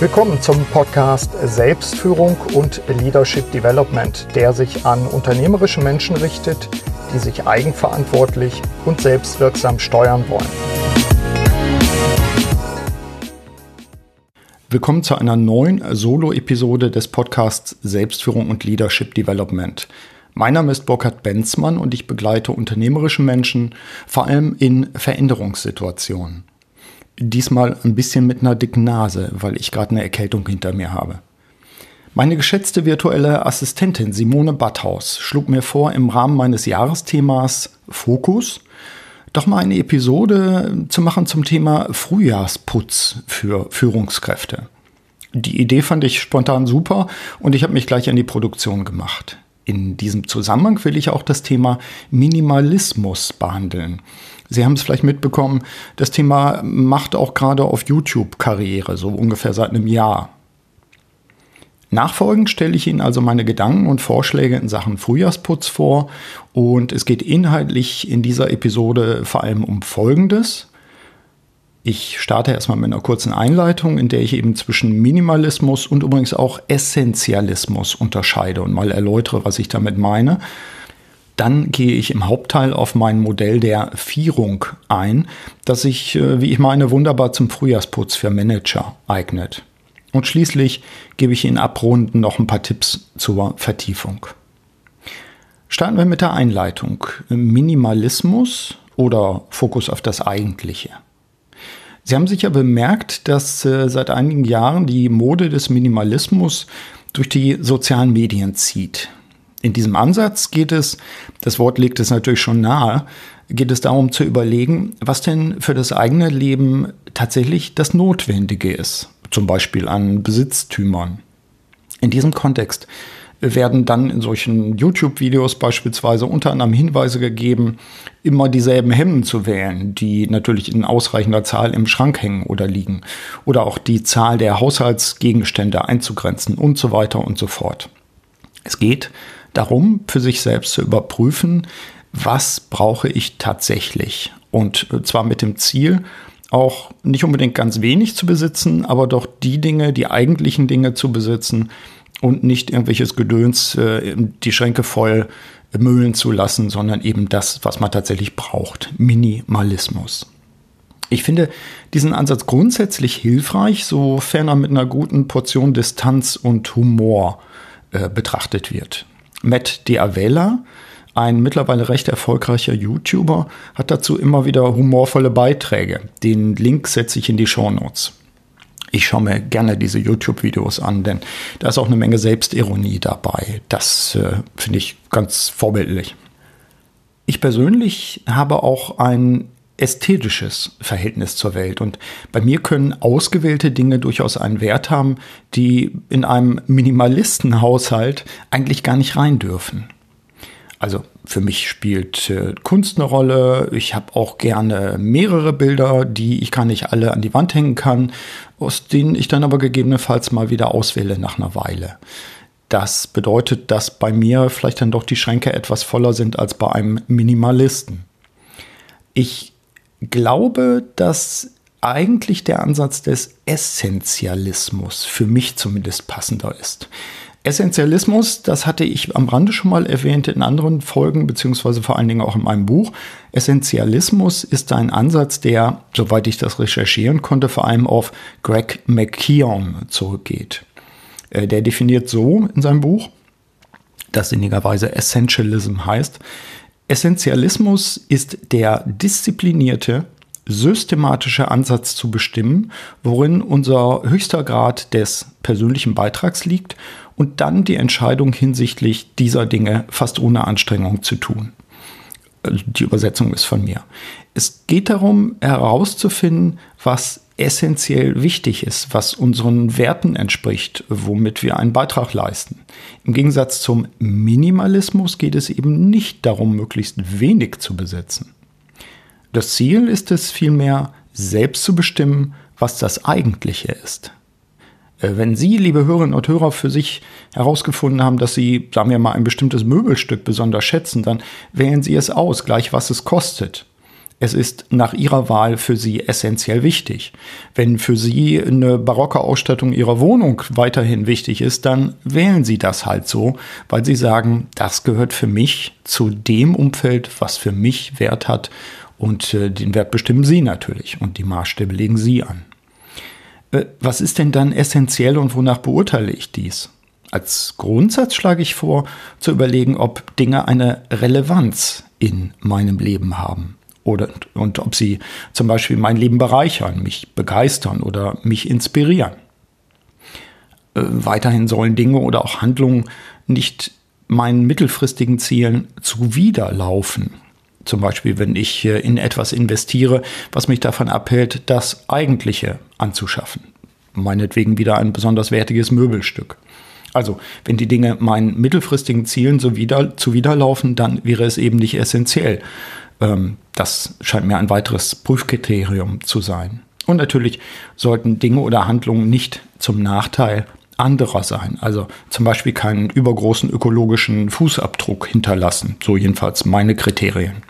Willkommen zum Podcast Selbstführung und Leadership Development, der sich an unternehmerische Menschen richtet, die sich eigenverantwortlich und selbstwirksam steuern wollen. Willkommen zu einer neuen Solo-Episode des Podcasts Selbstführung und Leadership Development. Mein Name ist Burkhard Benzmann und ich begleite unternehmerische Menschen vor allem in Veränderungssituationen. Diesmal ein bisschen mit einer dicken Nase, weil ich gerade eine Erkältung hinter mir habe. Meine geschätzte virtuelle Assistentin Simone Batthaus schlug mir vor, im Rahmen meines Jahresthemas Fokus doch mal eine Episode zu machen zum Thema Frühjahrsputz für Führungskräfte. Die Idee fand ich spontan super und ich habe mich gleich an die Produktion gemacht. In diesem Zusammenhang will ich auch das Thema Minimalismus behandeln. Sie haben es vielleicht mitbekommen, das Thema macht auch gerade auf YouTube Karriere, so ungefähr seit einem Jahr. Nachfolgend stelle ich Ihnen also meine Gedanken und Vorschläge in Sachen Frühjahrsputz vor und es geht inhaltlich in dieser Episode vor allem um Folgendes. Ich starte erstmal mit einer kurzen Einleitung, in der ich eben zwischen Minimalismus und übrigens auch Essentialismus unterscheide und mal erläutere, was ich damit meine. Dann gehe ich im Hauptteil auf mein Modell der Vierung ein, das sich, äh, wie ich meine, wunderbar zum Frühjahrsputz für Manager eignet. Und schließlich gebe ich Ihnen abrunden noch ein paar Tipps zur Vertiefung. Starten wir mit der Einleitung. Minimalismus oder Fokus auf das Eigentliche. Sie haben sicher bemerkt, dass äh, seit einigen Jahren die Mode des Minimalismus durch die sozialen Medien zieht. In diesem Ansatz geht es, das Wort legt es natürlich schon nahe, geht es darum zu überlegen, was denn für das eigene Leben tatsächlich das Notwendige ist, zum Beispiel an Besitztümern. In diesem Kontext werden dann in solchen YouTube-Videos beispielsweise unter anderem Hinweise gegeben, immer dieselben Hemden zu wählen, die natürlich in ausreichender Zahl im Schrank hängen oder liegen, oder auch die Zahl der Haushaltsgegenstände einzugrenzen und so weiter und so fort. Es geht darum, für sich selbst zu überprüfen, was brauche ich tatsächlich. Und äh, zwar mit dem Ziel, auch nicht unbedingt ganz wenig zu besitzen, aber doch die Dinge, die eigentlichen Dinge zu besitzen und nicht irgendwelches Gedöns, äh, die Schränke voll müllen zu lassen, sondern eben das, was man tatsächlich braucht. Minimalismus. Ich finde diesen Ansatz grundsätzlich hilfreich, sofern er mit einer guten Portion Distanz und Humor äh, betrachtet wird. Matt Diavela, ein mittlerweile recht erfolgreicher YouTuber, hat dazu immer wieder humorvolle Beiträge. Den Link setze ich in die Show Notes. Ich schaue mir gerne diese YouTube-Videos an, denn da ist auch eine Menge Selbstironie dabei. Das äh, finde ich ganz vorbildlich. Ich persönlich habe auch ein ästhetisches Verhältnis zur Welt. Und bei mir können ausgewählte Dinge durchaus einen Wert haben, die in einem Minimalistenhaushalt eigentlich gar nicht rein dürfen. Also für mich spielt äh, Kunst eine Rolle. Ich habe auch gerne mehrere Bilder, die ich gar nicht alle an die Wand hängen kann, aus denen ich dann aber gegebenenfalls mal wieder auswähle nach einer Weile. Das bedeutet, dass bei mir vielleicht dann doch die Schränke etwas voller sind als bei einem Minimalisten. Ich glaube, dass eigentlich der Ansatz des Essentialismus für mich zumindest passender ist. Essentialismus, das hatte ich am Rande schon mal erwähnt in anderen Folgen, beziehungsweise vor allen Dingen auch in meinem Buch. Essentialismus ist ein Ansatz, der, soweit ich das recherchieren konnte, vor allem auf Greg McKeown zurückgeht. Äh, der definiert so in seinem Buch, das sinnigerweise Essentialism heißt, Essentialismus ist der disziplinierte, systematische Ansatz zu bestimmen, worin unser höchster Grad des persönlichen Beitrags liegt und dann die Entscheidung hinsichtlich dieser Dinge fast ohne Anstrengung zu tun. Also die Übersetzung ist von mir. Es geht darum herauszufinden, was essentiell wichtig ist, was unseren Werten entspricht, womit wir einen Beitrag leisten. Im Gegensatz zum Minimalismus geht es eben nicht darum, möglichst wenig zu besitzen. Das Ziel ist es vielmehr, selbst zu bestimmen, was das Eigentliche ist. Äh, wenn Sie, liebe Hörerinnen und Hörer, für sich herausgefunden haben, dass Sie, sagen wir mal, ein bestimmtes Möbelstück besonders schätzen, dann wählen Sie es aus, gleich was es kostet. Es ist nach Ihrer Wahl für Sie essentiell wichtig. Wenn für Sie eine barocke Ausstattung Ihrer Wohnung weiterhin wichtig ist, dann wählen Sie das halt so, weil Sie sagen, das gehört für mich zu dem Umfeld, was für mich Wert hat und äh, den Wert bestimmen Sie natürlich und die Maßstäbe legen Sie an. Äh, was ist denn dann essentiell und wonach beurteile ich dies? Als Grundsatz schlage ich vor, zu überlegen, ob Dinge eine Relevanz in meinem Leben haben oder, und ob sie zum Beispiel mein Leben bereichern, mich begeistern oder mich inspirieren. Äh, weiterhin sollen Dinge oder auch Handlungen nicht meinen mittelfristigen Zielen zuwiderlaufen. Zum Beispiel, wenn ich äh, in etwas investiere, was mich davon abhält, das Eigentliche anzuschaffen. Meinetwegen wieder ein besonders wertiges Möbelstück. Also, wenn die Dinge meinen mittelfristigen Zielen zuwiderlaufen, dann wäre es eben nicht essentiell. Ähm, das scheint mir ein weiteres Prüfkriterium zu sein. Und natürlich sollten Dinge oder Handlungen nicht zum Nachteil anderer sein. Also zum Beispiel keinen übergroßen ökologischen Fußabdruck hinterlassen. So jedenfalls meine Kriterien.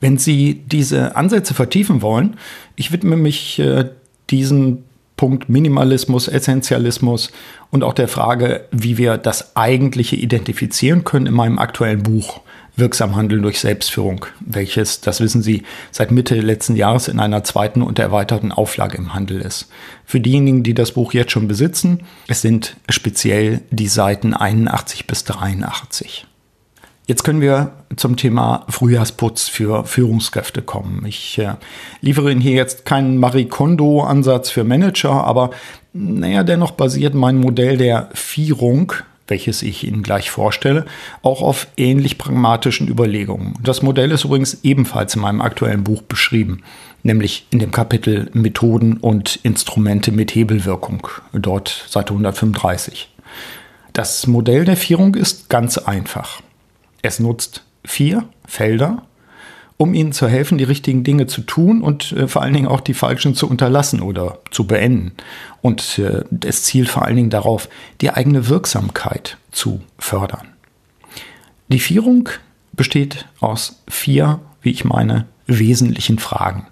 Wenn Sie diese Ansätze vertiefen wollen, ich widme mich äh, diesen Punkt Minimalismus, Essentialismus und auch der Frage, wie wir das Eigentliche identifizieren können in meinem aktuellen Buch Wirksam Handeln durch Selbstführung, welches, das wissen Sie, seit Mitte letzten Jahres in einer zweiten und erweiterten Auflage im Handel ist. Für diejenigen, die das Buch jetzt schon besitzen, es sind speziell die Seiten 81 bis 83. Jetzt können wir zum Thema Frühjahrsputz für Führungskräfte kommen. Ich äh, liefere Ihnen hier jetzt keinen Marie Kondo-Ansatz für Manager, aber naja, dennoch basiert mein Modell der Vierung, welches ich Ihnen gleich vorstelle, auch auf ähnlich pragmatischen Überlegungen. Das Modell ist übrigens ebenfalls in meinem aktuellen Buch beschrieben, nämlich in dem Kapitel Methoden und Instrumente mit Hebelwirkung, dort Seite 135. Das Modell der Vierung ist ganz einfach. Es nutzt vier Felder, um ihnen zu helfen, die richtigen Dinge zu tun und äh, vor allen Dingen auch die falschen zu unterlassen oder zu beenden. Und äh, es zielt vor allen Dingen darauf, die eigene Wirksamkeit zu fördern. Die Vierung besteht aus vier, wie ich meine, wesentlichen Fragen.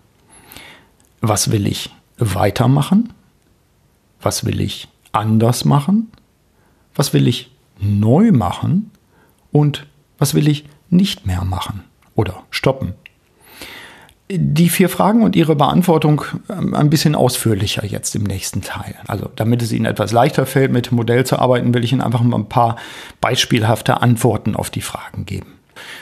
Was will ich weitermachen? Was will ich anders machen? Was will ich neu machen? Und was will ich nicht mehr machen oder stoppen? Die vier Fragen und ihre Beantwortung ähm, ein bisschen ausführlicher jetzt im nächsten Teil. Also damit es Ihnen etwas leichter fällt, mit dem Modell zu arbeiten, will ich Ihnen einfach mal ein paar beispielhafte Antworten auf die Fragen geben.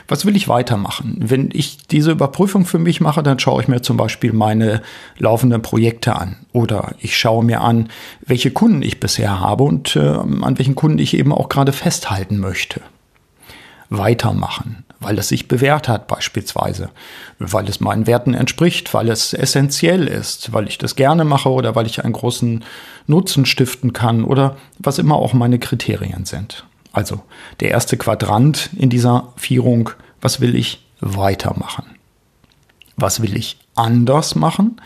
Was will ich weitermachen? Wenn ich diese Überprüfung für mich mache, dann schaue ich mir zum Beispiel meine laufenden Projekte an oder ich schaue mir an, welche Kunden ich bisher habe und äh, an welchen Kunden ich eben auch gerade festhalten möchte weitermachen, weil es sich bewährt hat beispielsweise, weil es meinen Werten entspricht, weil es essentiell ist, weil ich das gerne mache oder weil ich einen großen Nutzen stiften kann oder was immer auch meine Kriterien sind. Also der erste Quadrant in dieser Vierung, was will ich weitermachen? Was will ich anders machen?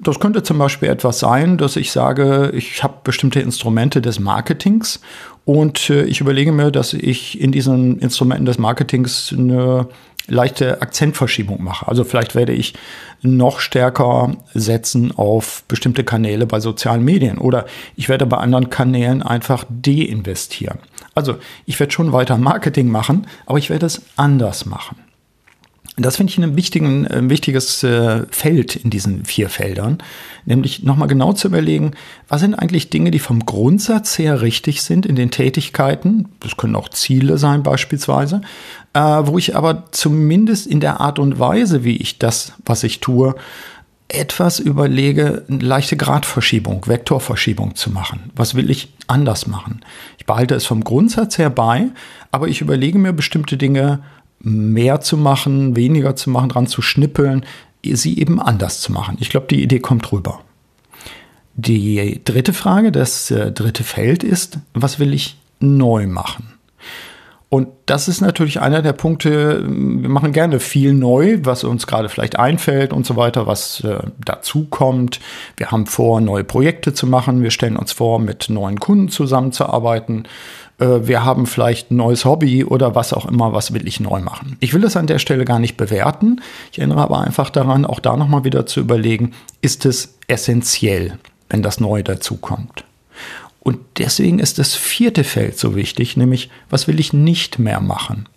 Das könnte zum Beispiel etwas sein, dass ich sage, ich habe bestimmte Instrumente des Marketings und äh, ich überlege mir, dass ich in diesen Instrumenten des Marketings eine leichte Akzentverschiebung mache. Also vielleicht werde ich noch stärker setzen auf bestimmte Kanäle bei sozialen Medien oder ich werde bei anderen Kanälen einfach deinvestieren. Also ich werde schon weiter Marketing machen, aber ich werde es anders machen. Das finde ich ein, wichtigen, ein wichtiges äh, Feld in diesen vier Feldern, nämlich nochmal genau zu überlegen, was sind eigentlich Dinge, die vom Grundsatz her richtig sind in den Tätigkeiten, das können auch Ziele sein beispielsweise, äh, wo ich aber zumindest in der Art und Weise, wie ich das, was ich tue, etwas überlege, eine leichte Gradverschiebung, Vektorverschiebung zu machen. Was will ich anders machen? Ich behalte es vom Grundsatz her bei, aber ich überlege mir bestimmte Dinge mehr zu machen, weniger zu machen, dran zu schnippeln, sie eben anders zu machen. Ich glaube, die Idee kommt rüber. Die dritte Frage, das äh, dritte Feld ist, was will ich neu machen? Und das ist natürlich einer der Punkte, wir machen gerne viel neu, was uns gerade vielleicht einfällt und so weiter, was äh, dazu kommt. Wir haben vor, neue Projekte zu machen. Wir stellen uns vor, mit neuen Kunden zusammenzuarbeiten. Äh, wir haben vielleicht ein neues Hobby oder was auch immer, was will ich neu machen. Ich will es an der Stelle gar nicht bewerten. Ich erinnere aber einfach daran, auch da nochmal wieder zu überlegen, ist es essentiell, wenn das Neue dazukommt. Und deswegen ist das vierte Feld so wichtig, nämlich was will ich nicht mehr machen?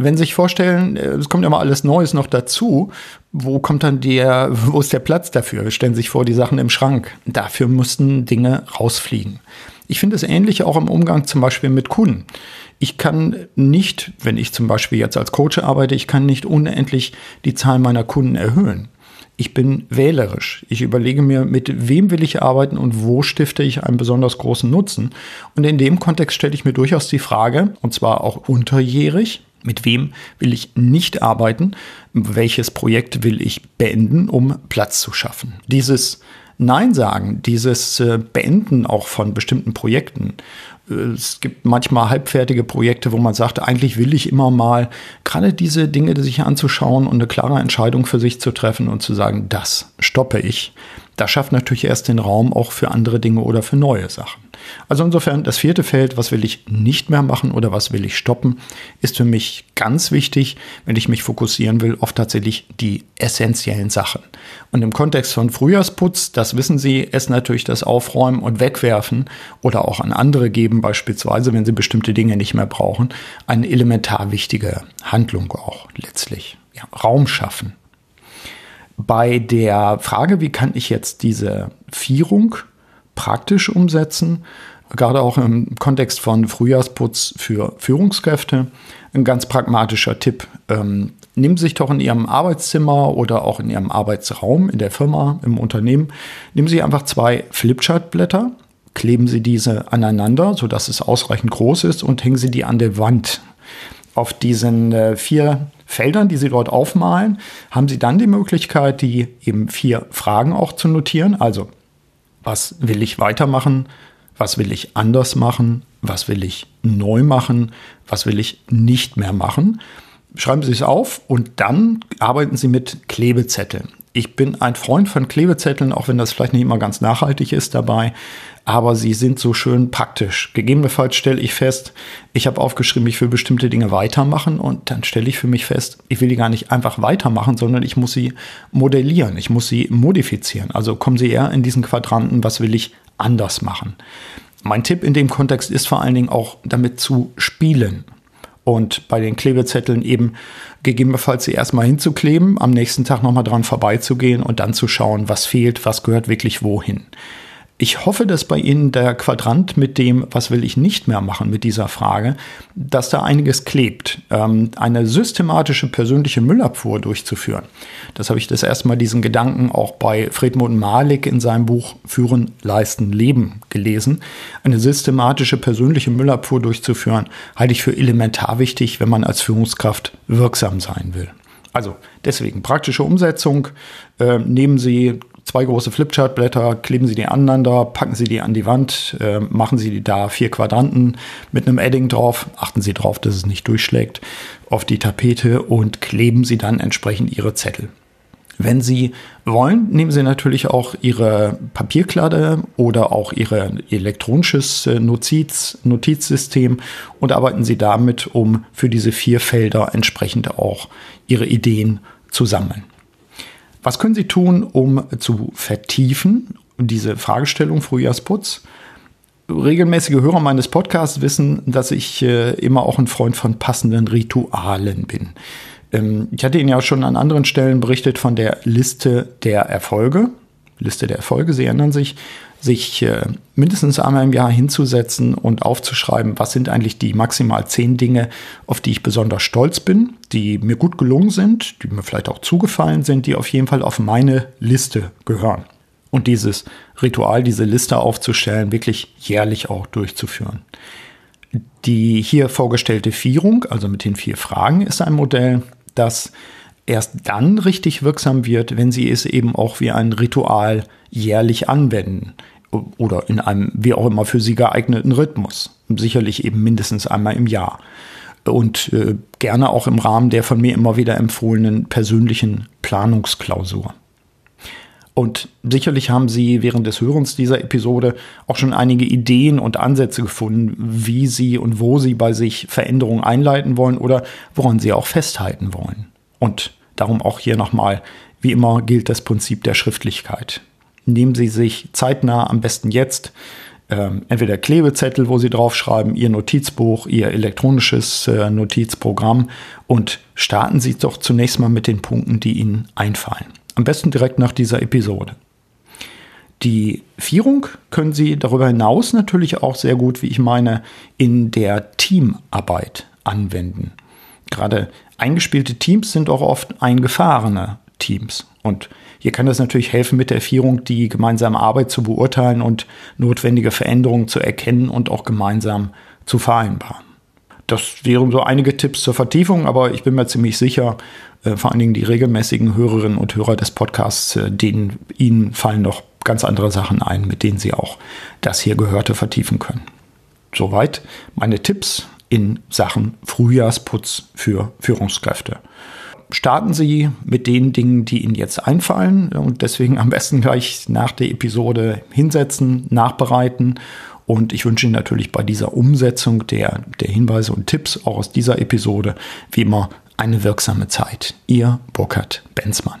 Wenn Sie sich vorstellen, äh, es kommt ja mal alles Neues noch dazu, wo kommt dann der, wo ist der Platz dafür? Stellen sich vor, die Sachen im Schrank. Dafür mussten Dinge rausfliegen. Ich finde es ähnlich auch im Umgang zum Beispiel mit Kunden. Ich kann nicht, wenn ich zum Beispiel jetzt als Coach arbeite, ich kann nicht unendlich die Zahl meiner Kunden erhöhen. Ich bin wählerisch. Ich überlege mir, mit wem will ich arbeiten und wo stifte ich einen besonders großen Nutzen. Und in dem Kontext stelle ich mir durchaus die Frage, und zwar auch unterjährig, mit wem will ich nicht arbeiten? Welches Projekt will ich beenden, um Platz zu schaffen? Dieses Nein sagen, dieses äh, Beenden auch von bestimmten Projekten. Äh, es gibt manchmal halbfertige Projekte, wo man sagt, eigentlich will ich immer mal gerade diese Dinge sich anzuschauen und eine klare Entscheidung für sich zu treffen und zu sagen, das stoppe ich. Das schafft natürlich erst den Raum auch für andere Dinge oder für neue Sachen. Also insofern das vierte Feld, was will ich nicht mehr machen oder was will ich stoppen, ist für mich ganz wichtig, wenn ich mich fokussieren will auf tatsächlich die essentiellen Sachen. Und im Kontext von Frühjahrsputz, das wissen Sie, ist natürlich das Aufräumen und Wegwerfen oder auch an andere geben, beispielsweise, wenn Sie bestimmte Dinge nicht mehr brauchen, eine elementar wichtige Handlung auch letztlich. Ja, Raum schaffen. Bei der Frage, wie kann ich jetzt diese Vierung praktisch umsetzen, gerade auch im Kontext von Frühjahrsputz für Führungskräfte. Ein ganz pragmatischer Tipp. Ähm, nehmen Sie sich doch in Ihrem Arbeitszimmer oder auch in Ihrem Arbeitsraum, in der Firma, im Unternehmen, nehmen Sie einfach zwei Flipchartblätter, kleben Sie diese aneinander, sodass es ausreichend groß ist und hängen Sie die an der Wand. Auf diesen äh, vier Feldern, die Sie dort aufmalen, haben Sie dann die Möglichkeit, die eben vier Fragen auch zu notieren. Also was will ich weitermachen, was will ich anders machen, was will ich neu machen, was will ich nicht mehr machen. Schreiben Sie es auf und dann arbeiten Sie mit Klebezetteln. Ich bin ein Freund von Klebezetteln, auch wenn das vielleicht nicht immer ganz nachhaltig ist dabei aber sie sind so schön praktisch. Gegebenenfalls stelle ich fest, ich habe aufgeschrieben, ich will bestimmte Dinge weitermachen und dann stelle ich für mich fest, ich will die gar nicht einfach weitermachen, sondern ich muss sie modellieren, ich muss sie modifizieren. Also kommen Sie eher in diesen Quadranten, was will ich anders machen. Mein Tipp in dem Kontext ist vor allen Dingen auch damit zu spielen und bei den Klebezetteln eben gegebenenfalls sie erstmal hinzukleben, am nächsten Tag nochmal dran vorbeizugehen und dann zu schauen, was fehlt, was gehört wirklich wohin. Ich hoffe, dass bei Ihnen der Quadrant mit dem, was will ich nicht mehr machen mit dieser Frage, dass da einiges klebt. Ähm, eine systematische persönliche Müllabfuhr durchzuführen. Das habe ich das erste Mal diesen Gedanken auch bei Friedmund Malik in seinem Buch Führen, Leisten, Leben gelesen. Eine systematische persönliche Müllabfuhr durchzuführen, halte ich für elementar wichtig, wenn man als Führungskraft wirksam sein will. Also deswegen praktische Umsetzung. Äh, nehmen Sie zwei große Flipchartblätter, kleben Sie die aneinander, packen Sie die an die Wand, äh, machen Sie da vier Quadranten mit einem Edding drauf, achten Sie drauf, dass es nicht durchschlägt, auf die Tapete und kleben Sie dann entsprechend Ihre Zettel. Wenn Sie wollen, nehmen Sie natürlich auch Ihre Papierkladde oder auch Ihr elektronisches äh, Notiz, Notizsystem und arbeiten Sie damit, um für diese vier Felder entsprechend auch Ihre Ideen zu sammeln. Was können Sie tun, um zu vertiefen diese Fragestellung Frühjahrsputz? Regelmäßige Hörer meines Podcasts wissen, dass ich äh, immer auch ein Freund von passenden Ritualen bin. Ähm, ich hatte Ihnen ja schon an anderen Stellen berichtet von der Liste der Erfolge. Liste der Erfolge, Sie erinnern sich sich äh, mindestens einmal im Jahr hinzusetzen und aufzuschreiben, was sind eigentlich die maximal zehn Dinge, auf die ich besonders stolz bin, die mir gut gelungen sind, die mir vielleicht auch zugefallen sind, die auf jeden Fall auf meine Liste gehören. Und dieses Ritual, diese Liste aufzustellen, wirklich jährlich auch durchzuführen. Die hier vorgestellte Vierung, also mit den vier Fragen, ist ein Modell, das erst dann richtig wirksam wird, wenn Sie es eben auch wie ein Ritual jährlich anwenden oder in einem wie auch immer für Sie geeigneten Rhythmus. Sicherlich eben mindestens einmal im Jahr. Und äh, gerne auch im Rahmen der von mir immer wieder empfohlenen persönlichen Planungsklausur. Und sicherlich haben Sie während des Hörens dieser Episode auch schon einige Ideen und Ansätze gefunden, wie Sie und wo Sie bei sich Veränderungen einleiten wollen oder woran Sie auch festhalten wollen. Und darum auch hier nochmal, wie immer gilt das Prinzip der Schriftlichkeit. Nehmen Sie sich zeitnah, am besten jetzt, ähm, entweder Klebezettel, wo Sie draufschreiben, Ihr Notizbuch, Ihr elektronisches äh, Notizprogramm und starten Sie doch zunächst mal mit den Punkten, die Ihnen einfallen. Am besten direkt nach dieser Episode. Die Vierung können Sie darüber hinaus natürlich auch sehr gut, wie ich meine, in der Teamarbeit anwenden. Gerade eingespielte Teams sind auch oft eingefahrene Teams. Und hier kann es natürlich helfen, mit der Vierung die gemeinsame Arbeit zu beurteilen und notwendige Veränderungen zu erkennen und auch gemeinsam zu vereinbaren. Das wären so einige Tipps zur Vertiefung, aber ich bin mir ziemlich sicher, äh, vor allen Dingen die regelmäßigen Hörerinnen und Hörer des Podcasts, äh, denen ihnen fallen noch ganz andere Sachen ein, mit denen sie auch das hier Gehörte vertiefen können. Soweit meine Tipps in Sachen Frühjahrsputz für Führungskräfte. Starten Sie mit den Dingen, die Ihnen jetzt einfallen und deswegen am besten gleich nach der Episode hinsetzen, nachbereiten und ich wünsche Ihnen natürlich bei dieser Umsetzung der, der Hinweise und Tipps auch aus dieser Episode wie immer eine wirksame Zeit. Ihr Burkhard Benzmann.